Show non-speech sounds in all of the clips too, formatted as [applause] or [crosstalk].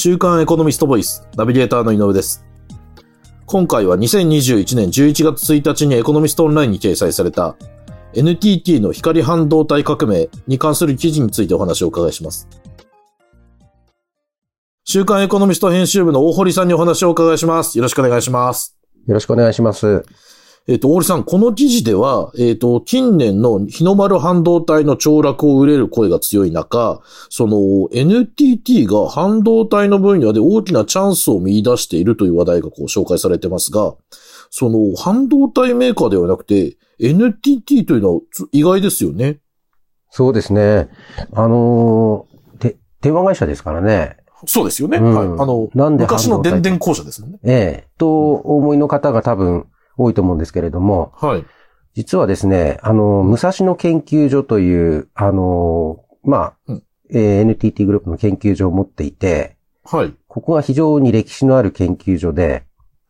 週刊エコノミストボイス、ナビゲーターの井上です。今回は2021年11月1日にエコノミストオンラインに掲載された NTT の光半導体革命に関する記事についてお話をお伺いします。週刊エコノミスト編集部の大堀さんにお話をお伺いします。よろしくお願いします。よろしくお願いします。えっ、と、大堀さん、この記事では、えっ、と、近年の日の丸半導体の凋落を憂える声が強い中、その NTT が半導体の分野で大きなチャンスを見出しているという話題がこう紹介されてますが、その半導体メーカーではなくて、NTT というのはつ意外ですよね。そうですね。あのーで、電話会社ですからね。そうですよね。うんはい。あの、昔の電電公社ですもんね。ええと、お思いの方が多分多いと思うんですけれども、はい。実はですね、あの、武蔵野研究所という、あのーまあ、うんえー NTT グループの研究所を持っていて、はい。ここが非常に歴史のある研究所で、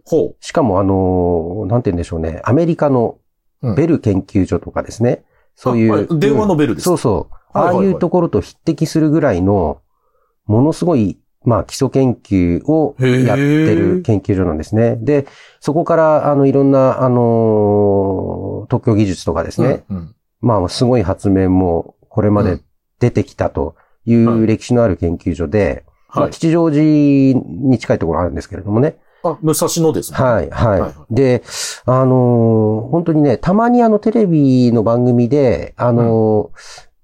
ほしかもあのーなんて言うんでしょうね、アメリカのうんベル研究所とかですね、そういう。い電話のベルですそうそう。はいはいはいああいうところと匹敵するぐらいの、ものすごい、まあ基礎研究をやってる研究所なんですね。で、そこから、あの、いろんな、あのー特許技術とかですね、うんうんまあ、すごい発明も、これまで出てきたといはいう歴史のある研究所で、まあ、はい。吉祥寺に近いところあるんですけれどもね。あ、武蔵野ですね。はい、はい。はいで、あのー本当にね、たまにあのテレビの番組で、あの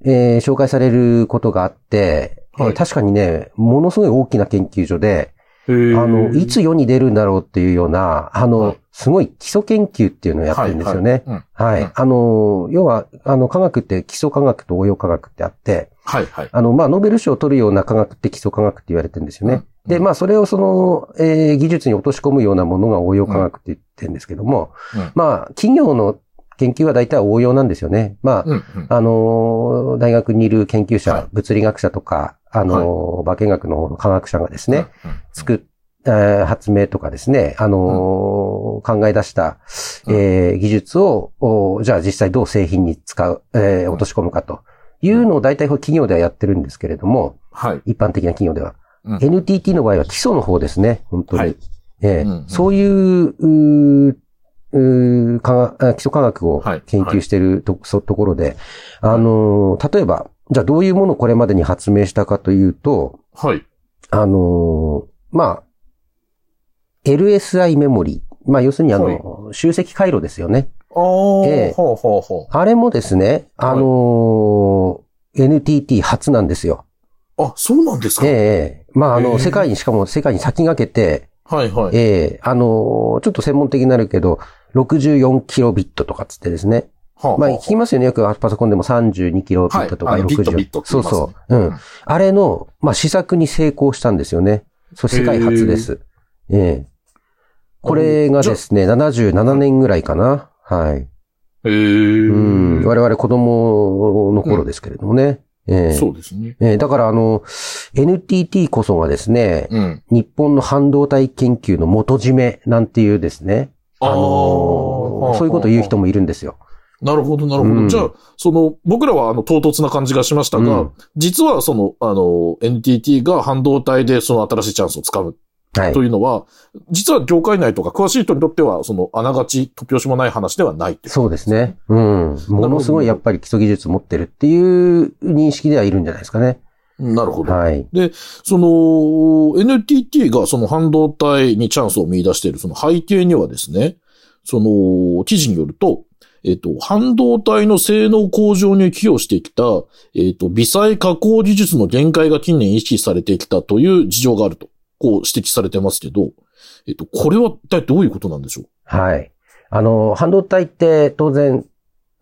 ーえー紹介されることがあって、えーはい。確かにね、ものすごい大きな研究所で、あの、いつ世に出るんだろうっていうような、あの、はい。すごい基礎研究っていうのをやってるんですよね。はいあの、要は、あの、科学って基礎科学と応用科学ってあって、はい、はい。あの、まあ、ノーベル賞を取るような科学って基礎科学って言われてるんですよね。うん。で、まあ、それをその、えー技術に落とし込むようなものが応用科学って言ってるんですけども、うん。まあ、企業の研究は大体応用なんですよね。まあ、うん、うん。あのー大学にいる研究者、はい物理学者とか、あのー化学学の科学者がですね、うん。うん作っ、えー発明とかですね、あのー考え出した、えー技術を、おじゃあ実際どう製品に使う、えー落とし込むかというのを大体企業ではやってるんですけれども、はい。一般的な企業では。うん NTT の場合は基礎の方ですね、本当に。はいえーうんうんそういう、うーうー科基礎科学をはい研究していると,、そところで、あのー例えば、じゃあどういうものをこれまでに発明したかというと、はい。あのーまあ、LSI メモリー。まあ、要するにあの、集積回路ですよね。ああ、ええほうほうほあれもですね、あのー NTT 初なんですよ。う。あ、そうなんですか？ええまあ、あの、世界に、しかも世界に先駆けて、はい、はい。ええあのーちょっと専門的になるけど、64キロビットとかっつってですね。はまあ、聞きますよね。よくパソコンでも32キロビットとかはいビット60。ビットってそうそう。うん。うんあれの、まあ、試作に成功したんですよね。そう、世界初です。ええこれがですね、77年ぐらいかな。はい。へえ。うん。我々子供の頃ですけれどもね。ええそうですね。ええだからあの、NTT こそがですね、うん。日本の半導体研究の元締めなんていうですね、あのそういうことを言う人もいるんですよ。なるほど、なるほど。うんじゃあ、その、僕らはあの、唐突な感じがしましたが、うん実はその、あの、NTT が半導体でその新しいチャンスをつかむはいと。いうのは、実は業界内とか詳しい人にとっては、その、あながち突拍子もない話ではないっていう。そうですね。うん。ものすごいやっぱり基礎技術持ってるっていう認識ではいるんじゃないですかね。なるほど。はい。その、NTT がその半導体にチャンスを見出しているその背景にはですね、その、記事によると、えっ、と、半導体の性能向上に寄与してきた、えっ、と、微細加工技術の限界が近年意識されてきたという事情があると、こう指摘されてますけど、えっ、と、これは一体どういうことなんでしょう？はい。あの、半導体って当然、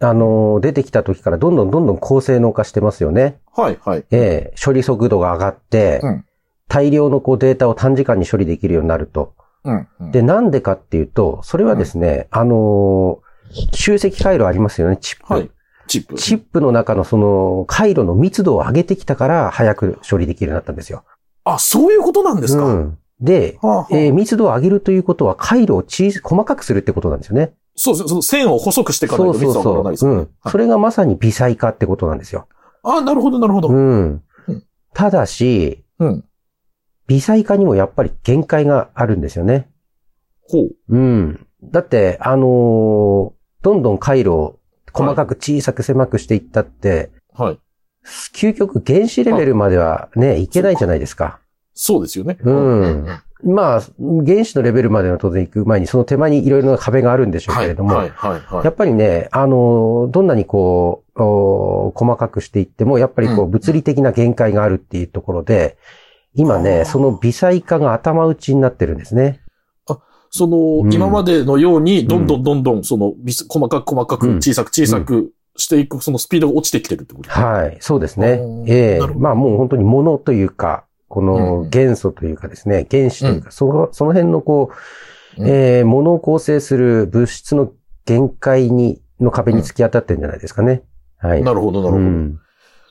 あの、出てきた時からどんどんどんどん高性能化してますよね。はい、はい。ええ処理速度が上がって、うん大量のこうデータを短時間に処理できるようになると。うん。うん、で、なんでかっていうと、それはですね、あのー集積回路ありますよね、チップ。はい。チップ。チップの中のその回路の密度を上げてきたから早く処理できるようになったんですよ。あ、そういうことなんですか、うん。で、はあはあえー密度を上げるということは回路を小さ細かくするってことなんですよね。そうですね。その線を細くしていかないと密度は上がらないですねん。それがまさに微細化ってことなんですよ。あ、なるほど、なるほど。うんうん。ただし、うん。微細化にもやっぱり限界があるんですよね。ほう。うん。だって、あのーどんどん回路を細かく小さく狭くしていったって、はい。究極原子レベルまではね、いけないじゃないですか。そうですよね。うんまあ、原子のレベルまでは当然行く前に、その手前にいろいろな壁があるんでしょうはい。けれども、はい、はい、はい。やっぱりね、あの、どんなにこう、お細かくしていっても、やっぱりこうう、物理的な限界があるっていうところで、今あーね、その微細化が頭打ちになってるんですね。その、うん今までのように、どんどんどんどん、その、細かく細かく、うん小さく小さくしていく、そのスピードが落ちてきてるってことですね。はい、そうですねええなるほどまあもう本当に物というか、こうんの元素というかですね、原子というか、その、その辺のこう、うんええ物を構成する物質の限界に、の壁に突き当たってるんじゃないですかね。はい。なるほど、なるほど。うん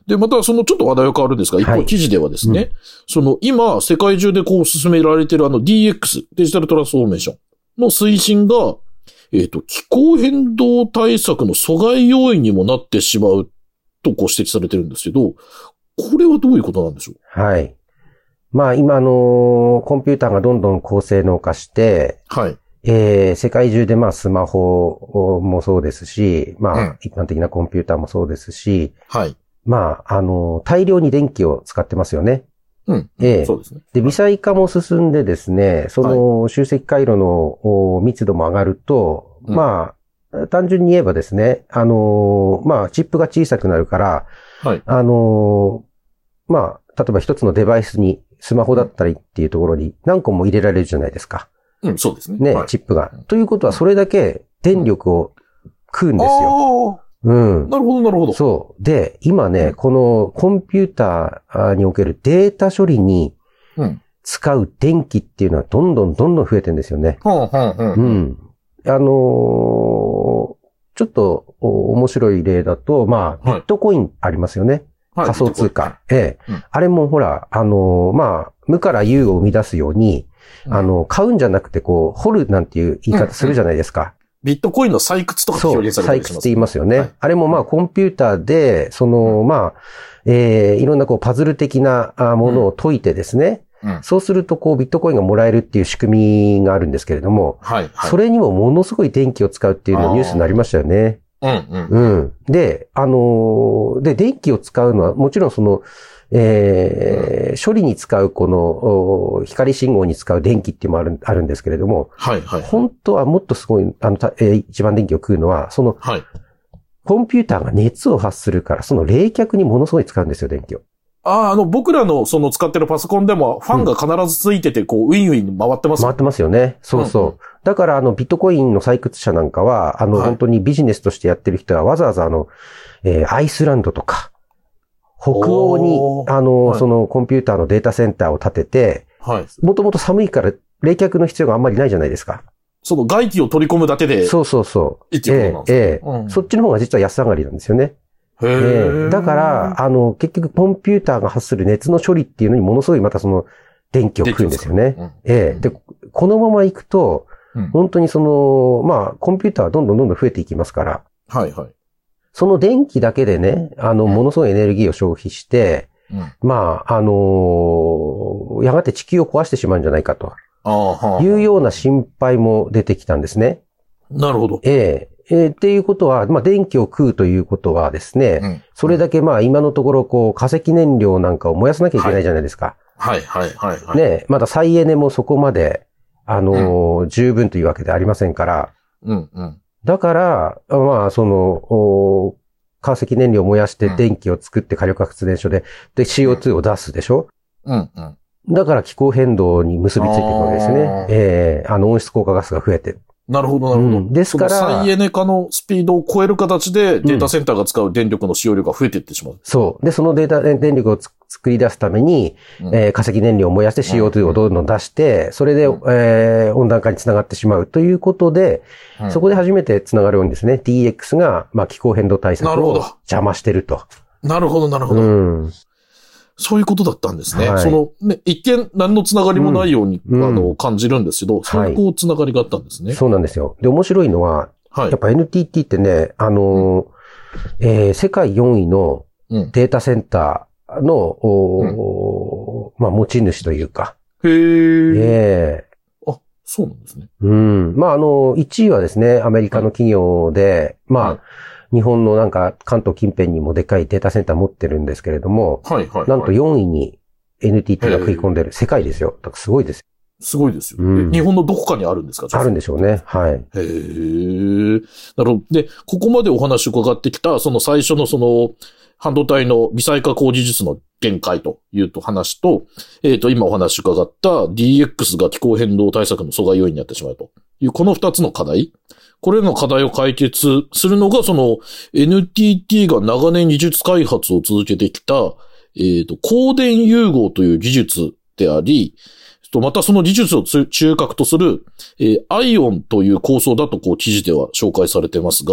で、またそのちょっと話題は変わるんですが、一はい方記事ではですね、うその今世界中でこう進められているあの DX、デジタルトランスフォーメーションの推進が、えっ、と、気候変動対策の阻害要因にもなってしまうとこう指摘されてるんですけど、これはどういうことなんでしょう？はい。まあ今あの、コンピューターがどんどん高性能化して、はい。えー世界中でまあスマホもそうですし、まうんあ一般的なコンピューターもそうですし、はい。まああの、大量に電気を使ってますよね。うん。ええそうですね。で、微細化も進んでですね、その集積回路のお密度も上がると、うんまあ、単純に言えばですね、あのーまあ、チップが小さくなるから、はい。あのーまあ、例えば一つのデバイスに、スマホだったりっていうところに何個も入れられるじゃないですか。うん、そうですね。ね、はい、チップが。ということは、それだけ電力を食うんですよ。あうんあ、。なるほど、なるほど。そう。で、今ね、うんこのコンピューターにおけるデータ処理にうん。使う電気っていうのはどんどんどんどん増えてるんですよね。はんはん。う。ん。あのーちょっとお面白い例だと、まあ、ビはいットコインありますよね。はい仮想通貨。。ええ、うんあれもほら、あのーまあ、無から有を生み出すように、うんあの、買うんじゃなくて、こう、掘るなんていう言い方するじゃないですか。ビットコインの採掘とか表現されたりします。採掘って言いますよね。はいあれもまあ、コンピューターで、その、まあ、えーいろんなこう、パズル的なあものを解いてですね、うん。そうすると、こう、ビットコインがもらえるっていう仕組みがあるんですけれども、はい。はい。それにもものすごい電気を使うっていうのがニュースになりましたよね。うん、うん。うん。で、あのーで、電気を使うのは、もちろんその、えー処理に使うこの、お光信号に使う電気っていうのもある、あるんですけれども、はい、はい。本当はもっとすごい、あの、たえー一番電気を食うのは、その、はい。コンピューターが熱を発するから、その冷却にものすごい使うんですよ、電気を。ああ、あの、僕らのその使ってるパソコンでも、ファンが必ずついてて、こう、ウィンウィン回ってます。回ってますよね。そうそう。うんうんだから、あの、ビットコインの採掘者なんかは、あの、はい本当にビジネスとしてやってる人は、わざわざあの、えーアイスランドとか、北欧にあの、はいそのコンピューターのデータセンターを建てて、はい。もともと寒いから冷却の必要があんまりないじゃないですか。その外気を取り込むだけで、そうそうそう。ええええうんそっちの方が実は安上がりなんですよね。へだから、、あの、結局コンピューターが発する熱の処理っていうのにものすごいまたその電気を食うんですよね。うんええで、このまま行くと、うん本当にその、まあ、コンピューターはどんどんどんどん増えていきますから、はい、はい。その電気だけでね、あの、うんものすごいエネルギーを消費して、うんまあ、あのやがて地球を壊してしまうんじゃないかとああ、はあ。いうような心配も出てきたんですね。なるほど。ええええっていうことは、まあ、電気を食うということはですね、うんそれだけまあ、今のところ、こう、化石燃料なんかを燃やさなきゃいけないじゃないですか。はい、はい、はい、はい。ね、まだ再エネもそこまで、あのー十分というわけでありませんから、うん、うん。だから、まあ、その、お化石燃料を燃やしてうん電気を作って火力発電所で、で、CO2 を出すでしょ？うん、うん。だから気候変動に結びついていくわけですね。ええあの温室効果ガスが増えて。なるほど、なるほど。うんですから再エネ化のスピードを超える形で、データセンターが使う電力の使用量が増えていってしまう。そう。で、そのデータ、電力をつ作り出すために、うんえー化石燃料を燃やして CO2 をどんどん出して、それで、うんえー温暖化につながってしまうということで、うんそこで初めてつながるようにですね、DX が、まあ、気候変動対策を邪魔してると。なるほど、なるほうど。ん。そういうことだったんですね。はいその、ね、一見何のつながりもないように、うんあの、感じるんですけど、そういうこう、つながりがあったんですね。そうなんですよ。で、面白いのは、はいやっ。ぱ NTT ってね、あのーえー世界4位のうん。データセンターの、おーまあ、持ち主というか、へえ。ええあ、そうなんですね。うん。まあ、あの、1位はですね、アメリカの企業で、まあ、はい日本のなんか関東近辺にもでかいデータセンター持ってるんですけれども、はいはい、はい。なんと4位に NTT が食い込んでる。世界ですよ。すごいですよ。すごいですよ、うんえ日本のどこかにあるんですか？あるんでしょうね。はい。へえ。なるほど。で、ここまでお話伺ってきた、その最初のその、半導体の微細加工技術の限界というと話と、えっ、と、今お話伺った DX が気候変動対策の阻害要因になってしまうという、この二つの課題。これらの課題を解決するのが、その NTT が長年技術開発を続けてきた、えっ、と、光電融合という技術であり、とまたその技術をつ中核とする、えーアイオンという構想だとこう記事では紹介されてますが、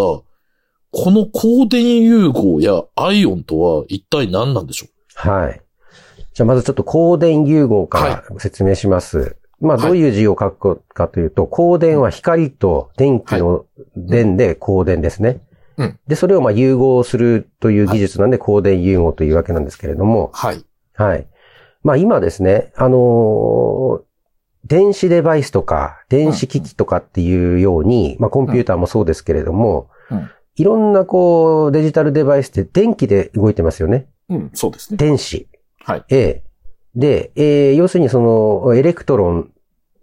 この光電融合やアイオンとは一体何なんでしょはい。じゃあまずちょっと光電融合から説明します。まあはいどういう字を書くかというと、光電は光と電気の電で光電ですね。うんで、それをまあ融合するという技術なんで光電融合というわけなんですけれども、はい。はい。まあ今ですね、あのー電子デバイスとか、電子機器とかっていうように、まあコンピューターもそうですけれども、うんいろんなこうデジタルデバイスって電気で動いてますよね。うん、そうですね。電子。はい。ええ。で、えー要するにそのエレクトロン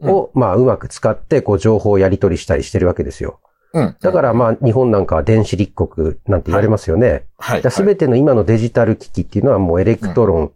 を、まあうまく使ってこう情報をやり取りしたりしてるわけですよ。うん。だからまあ日本なんかは電子立国なんて言われますよね。はい。すべての今のデジタル機器っていうのはもうエレクトロン、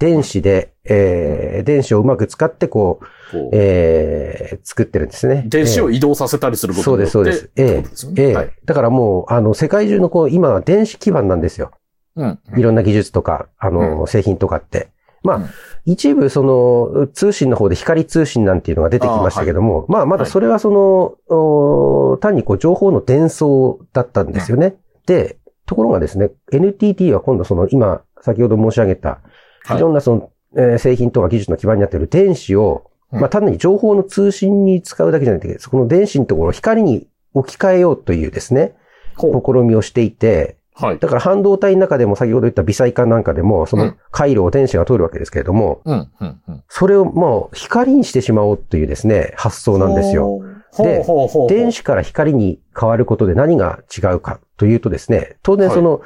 電子で、えー電子をうまく使ってこう、えー作ってるんですね。電子をえ移動させたりするえことによってそうです、そうです。えってことですよねえええはい。だからもう、あの、世界中のこう、今は電子基盤なんですよ。うん。いろんな技術とか、あの、う製品とかって。まあ、うん。一部その、通信の方で光通信なんていうのが出てきましたけども、まあ、まだそれはその、お単にこう、情報の伝送だったんですよね。で、ところがですね、NTT は今度その、今、先ほど申し上げた、はい。いろんなその、えー製品とか技術の基盤になっている電子を、うん。まあ単に情報の通信に使うだけじゃなくて、そこの電子のところを光に置き換えようというですね、試みをしていて、はい。だから半導体の中でも先ほど言った微細化なんかでも、そうのん回路を電子が通るわけですけれども、うん、うん、うん。それをもう光にしてしまおうというですね、発想なんですよ。で。電子から光に変わることで何が違うかというとですね、当然その、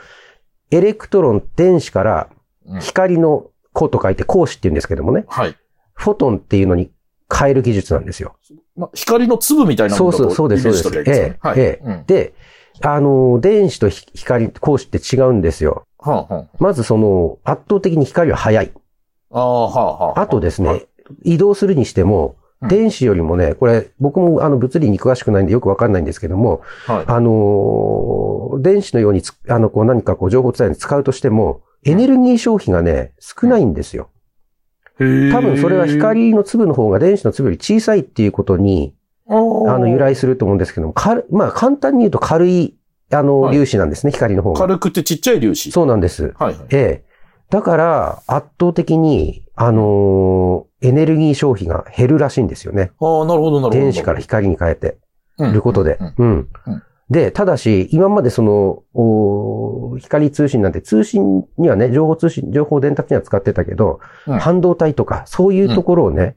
エレクトロン、電子からうん光の光と書いて光子って言うんですけどもね、はい。フォトンっていうのに変える技術なんですよ。まあ、光の粒みたいなものそうそうそうですそうですはい。ええうんで、あの、電子とひ光、光子って違うんですよ。はあ、はまずその、圧倒的に光は速い。あ。ああ、はあ、はあ。あとですはいね、移動するにしても、うん電子よりもね、これ、僕もあの物理に詳しくないんでよくわかんないんですけども、はい。あのー電子のようにつ、あの、こう何かこう情報伝えに使うとしても、エネルギー消費がね、少ないんですよ。へえ多分それは光の粒の方が電子の粒より小さいっていうことに、あの、由来すると思うんですけども、軽まあ簡単に言うと軽い、あの、はい粒子なんですね、光の方が。軽くてちっちゃい粒子。そうなんです。はいはい。ええ。だから、圧倒的に、あのーエネルギー消費が減るらしいんですよね。ああ、なるほど、なるほど。電子から光に変えてうんることでうん。で、ただし、今までその、お光通信なんて通信にはね、情報通信、情報伝達には使ってたけど、うん半導体とか、そういうところをね、うんうん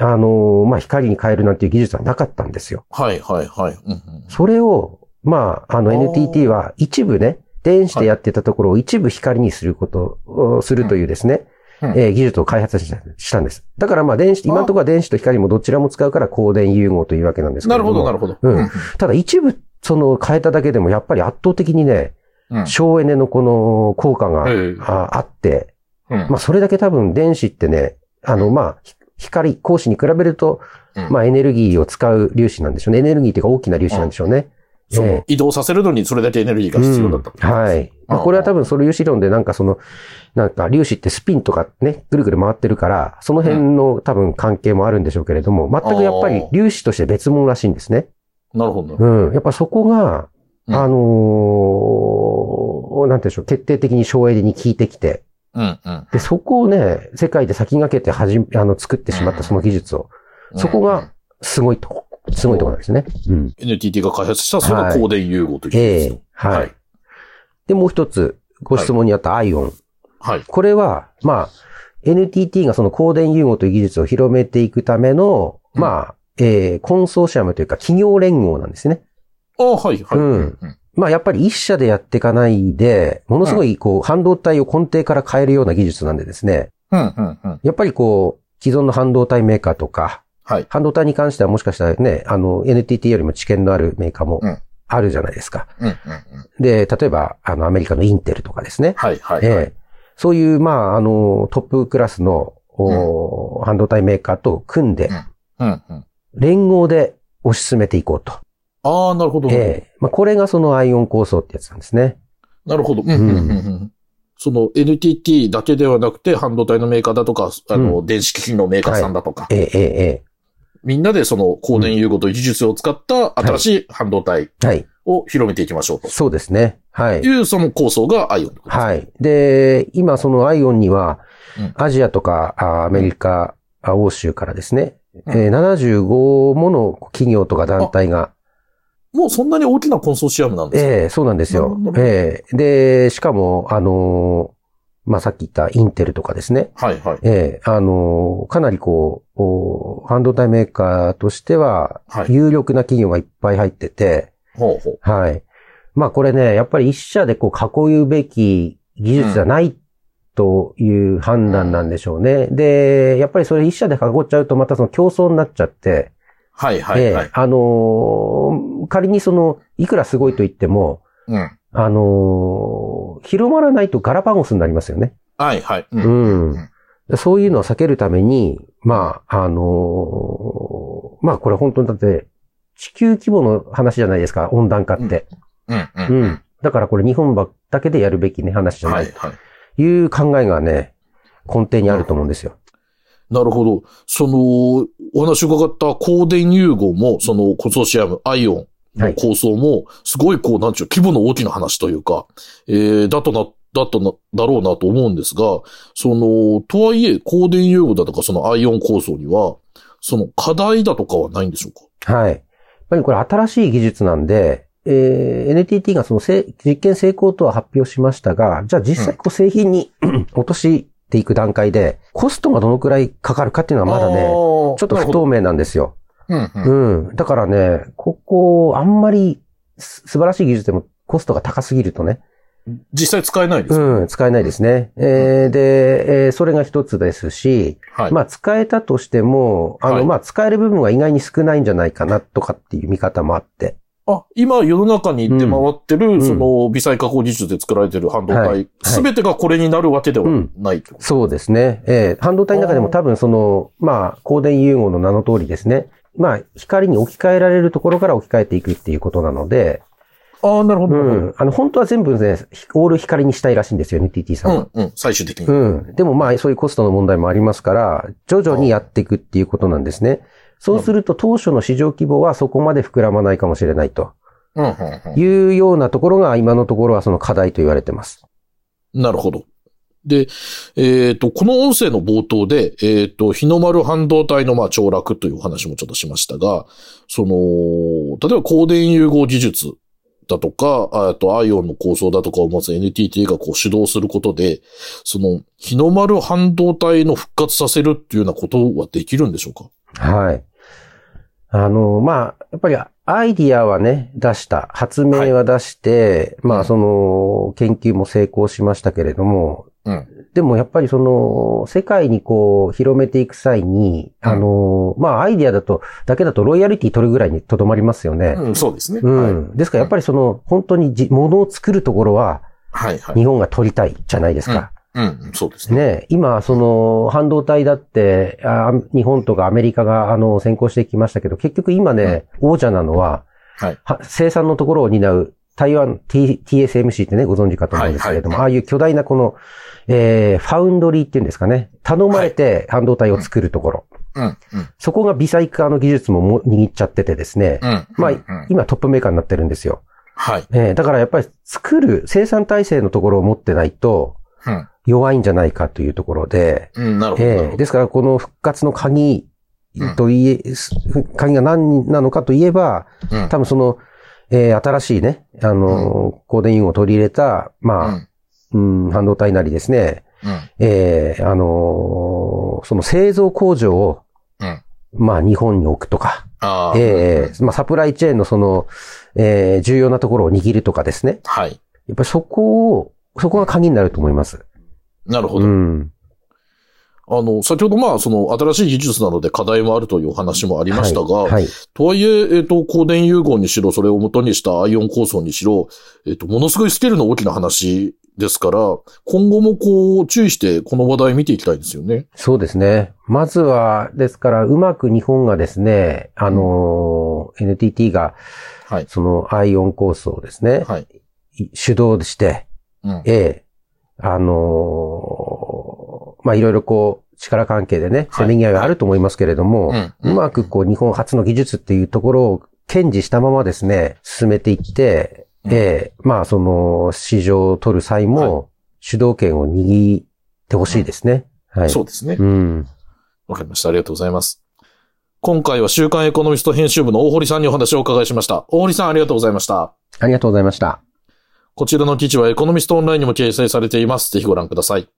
あのーまあ、光に変えるなんていう技術はなかったんですよ。はいはいはい。うんうんそれを、まあ、あの NTT は一部ね、電子でやってたところを一部光にすることをするというですね、うん。えー技術を開発したんです。だからまあ電子、今のところは電子と光もどちらも使うから光電融合というわけなんですけれども。なるほど、なるほど。うん。ただ一部、その変えただけでもやっぱり圧倒的にね、うん。省エネのこの効果が、ええ。ああって、うん。まあそれだけ多分電子ってね、あのまあ、ひ光、光子に比べると、うんまあエネルギーを使う粒子なんでしょうね。エネルギーっていうか大きな粒子なんでしょうね。そうええ移動させるのにそれだけエネルギーが必要だったうんはい。まあ、これは多分その粒子論でなんかその、なんか粒子ってスピンとかね、ぐるぐる回ってるから、その辺の多分関係もあるんでしょうけれども、全くやっぱり粒子として別物らしいんですね。なるほど。うん。やっぱそこが、うんあのーなんていうんでしょう、決定的に省エネに効いてきて、うんうん。で、そこをね、世界で先駆けてはじめ、あの、作ってしまったその技術を、そこがすごいと、すごいところなんですね。うん。NTT が開発したその光電融合というええ技術はい、はいで、もう一つ、ご質問にあったアイオン。はい。これは、まあ、NTT がその光電融合という技術を広めていくための、うんまあ、えー、コンソーシアムというか企業連合なんですね。ああ、はい、はい。うんうんまあやっぱり一社でやっていかないで、ものすごいこう半導体を根底から変えるような技術なんでですね、うん、うん、うん。やっぱりこう、既存の半導体メーカーとか、はい。半導体に関してはもしかしたらね、あの NTT よりも知見のあるメーカーもうんあるじゃないですか。うん、うん、うん。で、例えばあのアメリカのインテルとかですね。はい、はい、えはい。えそういう、まあ、あの、トップクラスの、お半導体メーカーと組んで、うん、うん。連合で推し進めていこうと。ああ、なるほど。ええまあ、これがそのアイオン構想ってやつなんですね。なるほど。うん、うん、うんうん。その NTT だけではなくて、半導体のメーカーだとか、あの、電子機器のメーカーさんだとか、ええええみんなでその光電融合という技術を使った新しい半導体。を広めていきましょうとそうですね。はい。いうその構想がアイオンはい。で、今そのアイオンにはうん、アジアとかあアメリカ、あ欧州からですね、うんえー75もの企業とか団体が、もうそんなに大きなコンソーシアムなんですか？ええそうなんですよええで、しかも、あのーまあ、さっき言ったインテルとかですね。はいはい。ええあのーかなりこうお、半導体メーカーとしてはは、い有力な企業がいっぱい入ってて、ほうほう。はい。まあこれね、やっぱり一社でこう囲うべき技術じゃないという判断なんでしょうね。で、やっぱりそれ一社で囲っちゃうとまたその競争になっちゃって、はいはいはい。ええあのー仮にその、いくらすごいと言っても、うん。あのー広まらないとガラパゴスになりますよね。はいはい。う。うんうんん。そういうのを避けるために、まあ、あのーまあこれ本当にだって、地球規模の話じゃないですか、温暖化って。うんううん。ん。だからこれ日本ばだけでやるべきね、話じゃなはいい。はい。という考えがね、根底にあると思うんですよ。なるほど。その、お話伺った光電融合も、そのコンソーシアム、アイオンの構想も、すごいこう、なんちゅう、規模の大きな話というか、えー、だとな、だとな、だろうなと思うんですが、その、とはいえ、光電融合だとか、そのアイオン構想には、その課題だとかはないんでしょうか？はい。やっぱりこれ新しい技術なんで、えー NTT がそのせ実験成功とは発表しましたが、じゃあ実際こう製品に [clears throat] 落としていく段階で、コストがどのくらいかかるかっていうのはまだね、ね、ちょっと不透明なんですよ。うんうん。うん。だからね、ここ、あんまりす素晴らしい技術でもコストが高すぎるとね、実際使えないですか、うん、使えないですね。えーで、えーそれが一つですし、はい。まあ使えたとしても、あの、はいまあ使える部分が意外に少ないんじゃないかなとかっていう見方もあって。あ、今世の中に出回ってる、んその、微細加工技術で作られてる半導はい体、すべ、てがこれになるわけではないと。そうですね。えー半導体の中でも多分その、まあ、光電融合の名の通りですね。まあ、光に置き換えられるところから置き換えていくっていうことなので、ああ、なるほど。ううん、ん。あの、本当は全部ね、オール光にしたいらしいんですよ、NTT さんは。うん、最終的に。うん。でもまあ、そういうコストの問題もありますから、徐々にやっていくっていうことなんですね。そうすると当初の市場規模はそこまで膨らまないかもしれないと。いうようなところが今のところはその課題と言われてます。なるほど。で、えっ、と、この音声の冒頭で、えっ、と、日の丸半導体のまあ凋落というお話もちょっとしましたが、その、例えば光電融合技術だとか、あとアイオンの構想だとかを持つ NTT がこう主導することで、その、日の丸半導体の復活させるっていうようなことはできるんでしょうか？はい。あの、まあ、やっぱりアイディアはね、出した。発明は出して、まあ、その、研究も成功しましたけれども、うん。でもやっぱりその、世界にこう、広めていく際に、うんあの、まあ、アイディアだと、だけだとロイヤリティ取るぐらいにとどまりますよね。うん、そうですね。うん。はい。ですからやっぱりその、本当にじ、物を作るところは、はい、はい。日本が取りたいじゃないですか。うん、そうですね。ね、今、その、半導体だって、あ日本とかアメリカが、あの、先行してきましたけど、結局今ね、王者なのは、はい。は生産のところを担う、台湾 T- TSMC ってね、ご存知かと思うんですけれども、はいああいう巨大なこの、えー、ファウンドリーっていうんですかね、頼まれて半導体を作るところ。うん、うん。そこが微細化の技術もも握っちゃっててですね、うん。まあうんうん今トップメーカーになってるんですよ。はい。えーだからやっぱり作る生産体制のところを持ってないとうん。弱いんじゃないかというところで、うん、なるほど。ええですから、この復活の鍵といえ、す鍵が何なのかといえば、うん多分その、えー新しいね、あの、光電融合を取り入れた、まあ、うん、半導体なりですね、えー、あのーその製造工場を、うんまあ日本に置くとか。ええまあサプライチェーンのその、えー重要なところを握るとかですね。はい。やっぱりそこを、そこが鍵になると思います。なるほど。うん。あの、先ほどまあ、その、新しい技術なので課題もあるというお話もありましたが、はい。はいとはいえ、えっ、と、光電融合にしろ、それを元にしたアイオン構想にしろ、えっ、と、ものすごいスケールの大きな話ですから、今後もこう、注意してこの話題見ていきたいですよね。そうですね。まずは、ですから、うまく日本がですね、あのー NTT が、はい。そのアイオン構想をですね、はい。主導して、うん。ええ、あのーまあ、いろいろこう、力関係でね、はいせめぎ合いはあると思いますけれども、うんうまくこう、日本初の技術っていうところを堅持したままですね、進めていって、うんええ、まあ、その、市場を取る際も、主導権を握ってほしいですね。はい。そうですね。うん。わかりました。ありがとうございます。今回は週刊エコノミスト編集部の大堀さんにお話をお伺いしました。大堀さんありがとうございました。ありがとうございました。こちらの記事はエコノミストオンラインにも掲載されています。ぜひご覧ください。